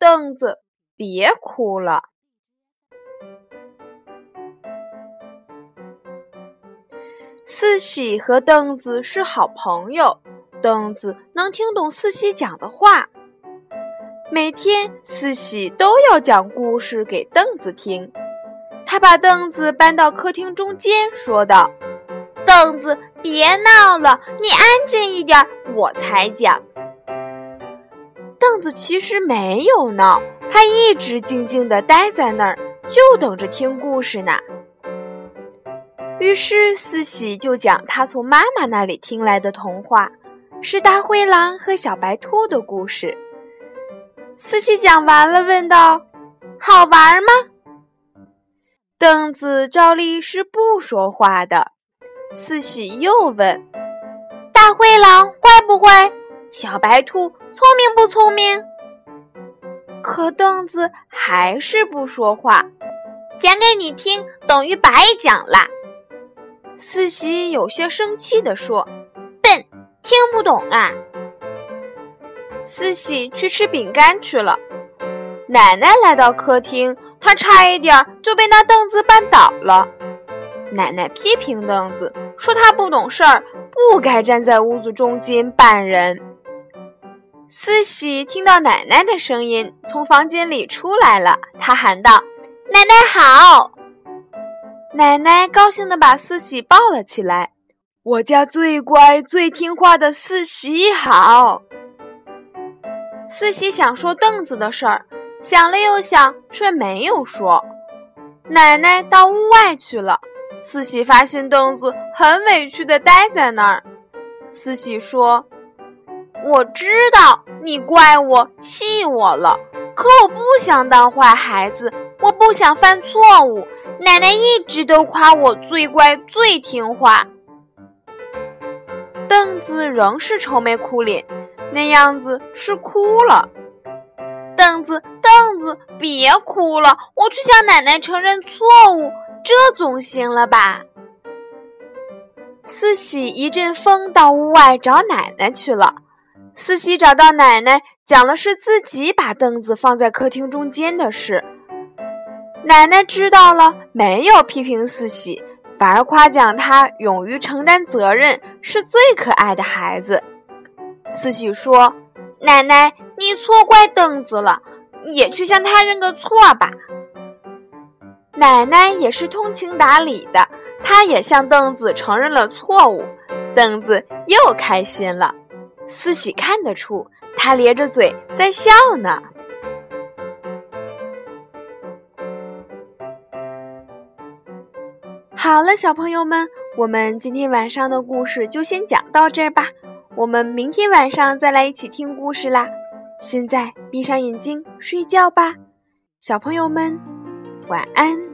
凳子别哭了》。四喜和凳子是好朋友，凳子能听懂四喜讲的话。每天，四喜都要讲故事给凳子听。他把凳子搬到客厅中间，说道：“凳子，别闹了，你安静一点，我才讲。”凳子其实没有闹，他一直静静地待在那儿，就等着听故事呢。于是四喜就讲他从妈妈那里听来的童话，是大灰狼和小白兔的故事。四喜讲完了，问道：“好玩吗？”凳子照例是不说话的。四喜又问：“大灰狼坏不坏？”小白兔聪明不聪明？可凳子还是不说话。讲给你听等于白讲啦。四喜有些生气地说：“笨，听不懂啊！”四喜去吃饼干去了。奶奶来到客厅，她差一点就被那凳子绊倒了。奶奶批评凳子，说他不懂事儿，不该站在屋子中间绊人。四喜听到奶奶的声音，从房间里出来了。他喊道：“奶奶好！”奶奶高兴地把四喜抱了起来。“我家最乖、最听话的四喜好。”四喜想说凳子的事儿，想了又想，却没有说。奶奶到屋外去了。四喜发现凳子很委屈地待在那儿。四喜说。我知道你怪我、气我了，可我不想当坏孩子，我不想犯错误。奶奶一直都夸我最乖、最听话。凳子仍是愁眉苦脸，那样子是哭了。凳子，凳子，别哭了，我去向奶奶承认错误，这总行了吧？四喜一阵风到屋外找奶奶去了。四喜找到奶奶，讲了是自己把凳子放在客厅中间的事。奶奶知道了，没有批评四喜，反而夸奖他勇于承担责任，是最可爱的孩子。四喜说：“奶奶，你错怪凳子了，也去向他认个错吧。”奶奶也是通情达理的，她也向凳子承认了错误，凳子又开心了。四喜看得出，他咧着嘴在笑呢。好了，小朋友们，我们今天晚上的故事就先讲到这儿吧。我们明天晚上再来一起听故事啦。现在闭上眼睛睡觉吧，小朋友们，晚安。